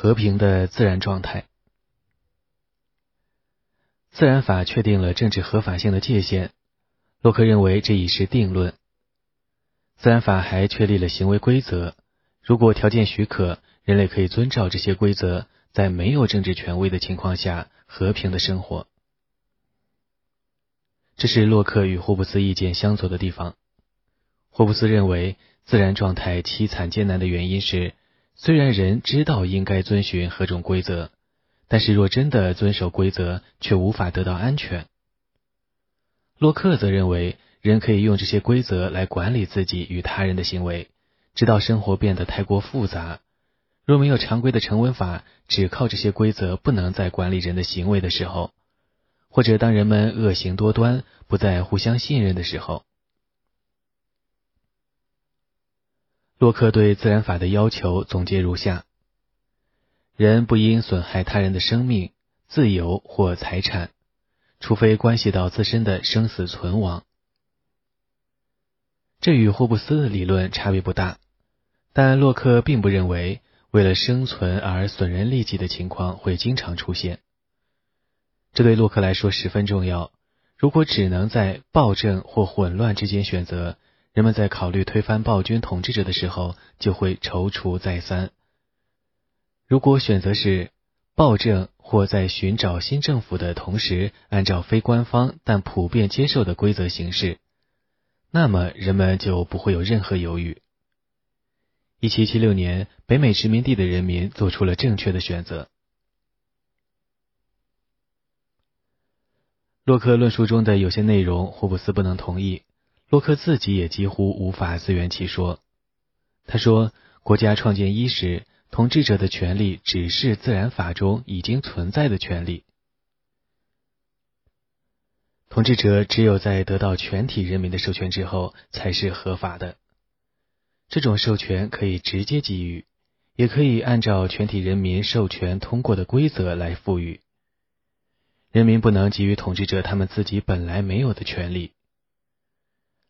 和平的自然状态。自然法确定了政治合法性的界限，洛克认为这已是定论。自然法还确立了行为规则，如果条件许可，人类可以遵照这些规则，在没有政治权威的情况下和平的生活。这是洛克与霍布斯意见相左的地方。霍布斯认为，自然状态凄惨艰难的原因是，虽然人知道应该遵循何种规则，但是若真的遵守规则，却无法得到安全。洛克则认为，人可以用这些规则来管理自己与他人的行为，直到生活变得太过复杂。若没有常规的成文法，只靠这些规则不能再管理人的行为的时候，或者当人们恶行多端，不再互相信任的时候。洛克对自然法的要求总结如下：人不应损害他人的生命、自由或财产，除非关系到自身的生死存亡。这与霍布斯的理论差别不大，但洛克并不认为为了生存而损人利己的情况会经常出现。这对洛克来说十分重要。如果只能在暴政或混乱之间选择，人们在考虑推翻暴君统治者的时候，就会踌躇再三。如果选择是暴政，或在寻找新政府的同时，按照非官方但普遍接受的规则行事，那么人们就不会有任何犹豫。一七七六年，北美殖民地的人民做出了正确的选择。洛克论述中的有些内容，霍布斯不能同意。洛克自己也几乎无法自圆其说。他说：“国家创建伊始，统治者的权利只是自然法中已经存在的权利。统治者只有在得到全体人民的授权之后，才是合法的。这种授权可以直接给予，也可以按照全体人民授权通过的规则来赋予。人民不能给予统治者他们自己本来没有的权利。”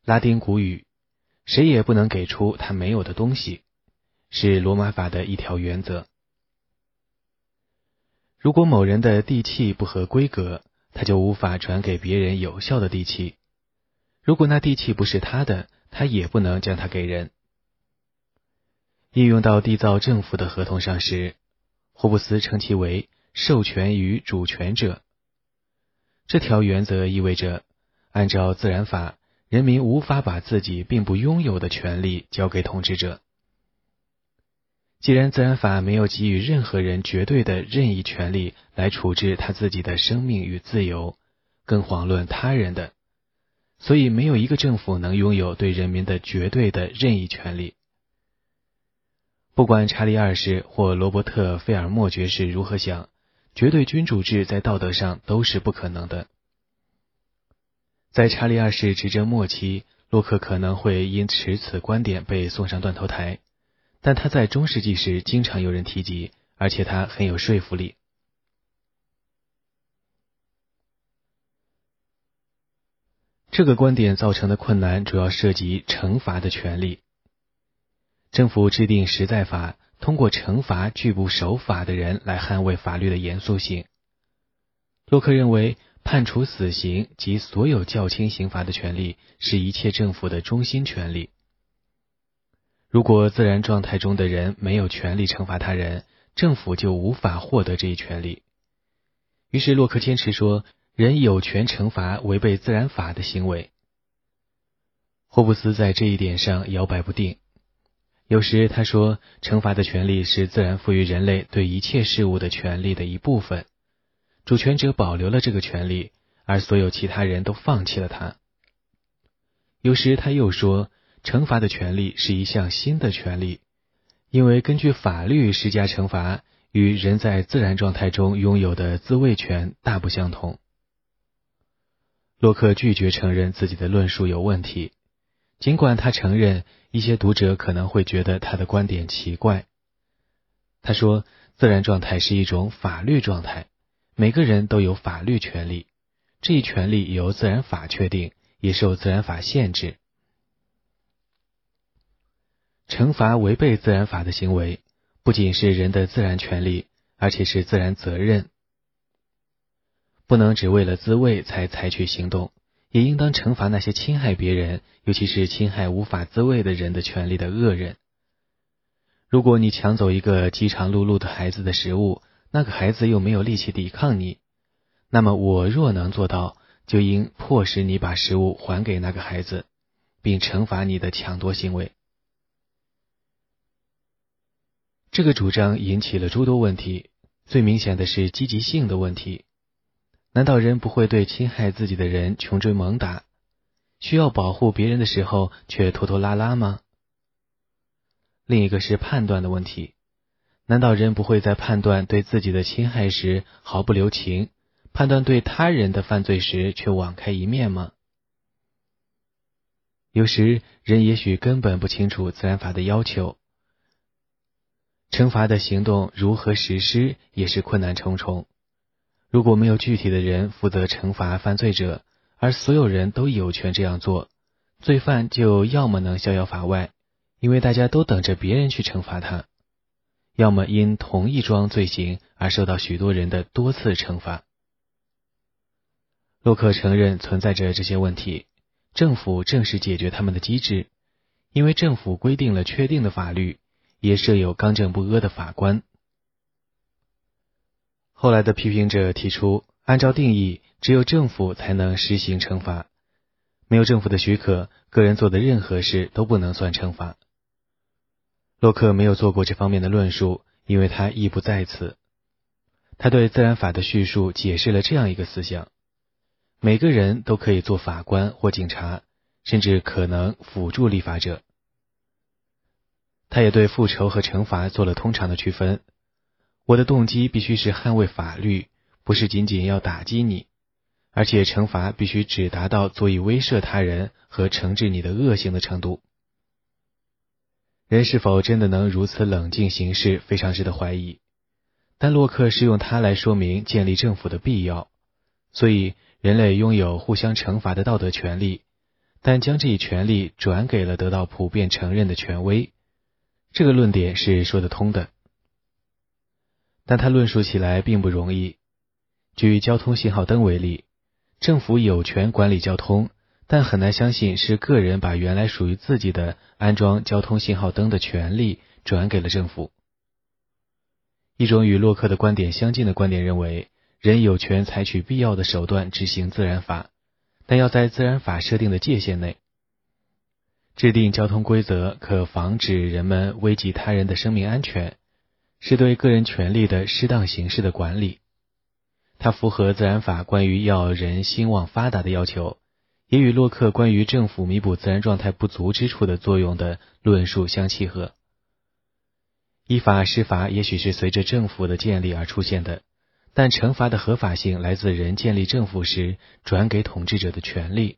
拉丁古语，谁也不能给出他没有的东西，是罗马法的一条原则。如果某人的地契不合规格，他就无法传给别人有效的地契。如果那地契不是他的，他也不能将它给人。应用到缔造政府的合同上时，霍布斯称其为授权于主权者。这条原则意味着，按照自然法。人民无法把自己并不拥有的权利交给统治者。既然自然法没有给予任何人绝对的任意权利来处置他自己的生命与自由，更遑论他人的，所以没有一个政府能拥有对人民的绝对的任意权利。不管查理二世或罗伯特·费尔莫爵士如何想，绝对君主制在道德上都是不可能的。在查理二世执政末期，洛克可能会因持此观点被送上断头台，但他在中世纪时经常有人提及，而且他很有说服力。这个观点造成的困难主要涉及惩罚的权利。政府制定实在法，通过惩罚拒不守法的人来捍卫法律的严肃性。洛克认为。判处死刑及所有较轻刑罚的权利是一切政府的中心权利。如果自然状态中的人没有权利惩罚他人，政府就无法获得这一权利。于是洛克坚持说，人有权惩罚违背自然法的行为。霍布斯在这一点上摇摆不定。有时他说，惩罚的权利是自然赋予人类对一切事物的权利的一部分。主权者保留了这个权利，而所有其他人都放弃了它。有时他又说，惩罚的权利是一项新的权利，因为根据法律施加惩罚与人在自然状态中拥有的自卫权大不相同。洛克拒绝承认自己的论述有问题，尽管他承认一些读者可能会觉得他的观点奇怪。他说，自然状态是一种法律状态。每个人都有法律权利，这一权利由自然法确定，也受自然法限制。惩罚违背自然法的行为，不仅是人的自然权利，而且是自然责任。不能只为了自卫才采取行动，也应当惩罚那些侵害别人，尤其是侵害无法自卫的人的权利的恶人。如果你抢走一个饥肠辘辘的孩子的食物，那个孩子又没有力气抵抗你，那么我若能做到，就应迫使你把食物还给那个孩子，并惩罚你的抢夺行为。这个主张引起了诸多问题，最明显的是积极性的问题。难道人不会对侵害自己的人穷追猛打，需要保护别人的时候却拖拖拉拉吗？另一个是判断的问题，难道人不会在判断对自己的侵害时毫不留情，判断对他人的犯罪时却网开一面吗？有时人也许根本不清楚自然法的要求，惩罚的行动如何实施也是困难重重。如果没有具体的人负责惩罚犯罪者，而所有人都有权这样做，罪犯就要么能逍遥法外。因为大家都等着别人去惩罚他，要么因同一桩罪行而受到许多人的多次惩罚。洛克承认存在着这些问题，政府正是解决他们的机制，因为政府规定了确定的法律，也设有刚正不阿的法官。后来的批评者提出，按照定义，只有政府才能实行惩罚，没有政府的许可，个人做的任何事都不能算惩罚。洛克没有做过这方面的论述，因为他意不在此。他对自然法的叙述解释了这样一个思想：每个人都可以做法官或警察，甚至可能辅助立法者。他也对复仇和惩罚做了通常的区分。我的动机必须是捍卫法律，不是仅仅要打击你，而且惩罚必须只达到足以威慑他人和惩治你的恶行的程度。人是否真的能如此冷静行事，非常值得怀疑。但洛克是用它来说明建立政府的必要，所以人类拥有互相惩罚的道德权利，但将这一权利转给了得到普遍承认的权威。这个论点是说得通的，但他论述起来并不容易。举交通信号灯为例，政府有权管理交通。但很难相信是个人把原来属于自己的安装交通信号灯的权利转给了政府。一种与洛克的观点相近的观点认为，人有权采取必要的手段执行自然法，但要在自然法设定的界限内。制定交通规则可防止人们危及他人的生命安全，是对个人权利的适当形式的管理。它符合自然法关于要人兴旺发达的要求。也与洛克关于政府弥补自然状态不足之处的作用的论述相契合。依法施法也许是随着政府的建立而出现的，但惩罚的合法性来自人建立政府时转给统治者的权利。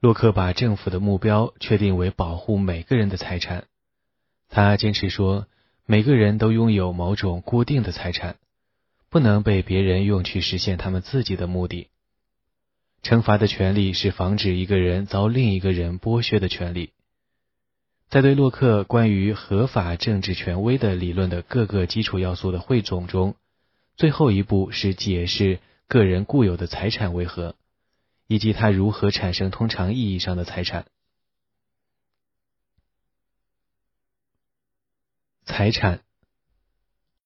洛克把政府的目标确定为保护每个人的财产，他坚持说，每个人都拥有某种固定的财产，不能被别人用去实现他们自己的目的。惩罚的权利是防止一个人遭另一个人剥削的权利。在对洛克关于合法政治权威的理论的各个基础要素的汇总中，最后一步是解释个人固有的财产为何，以及它如何产生通常意义上的财产。财产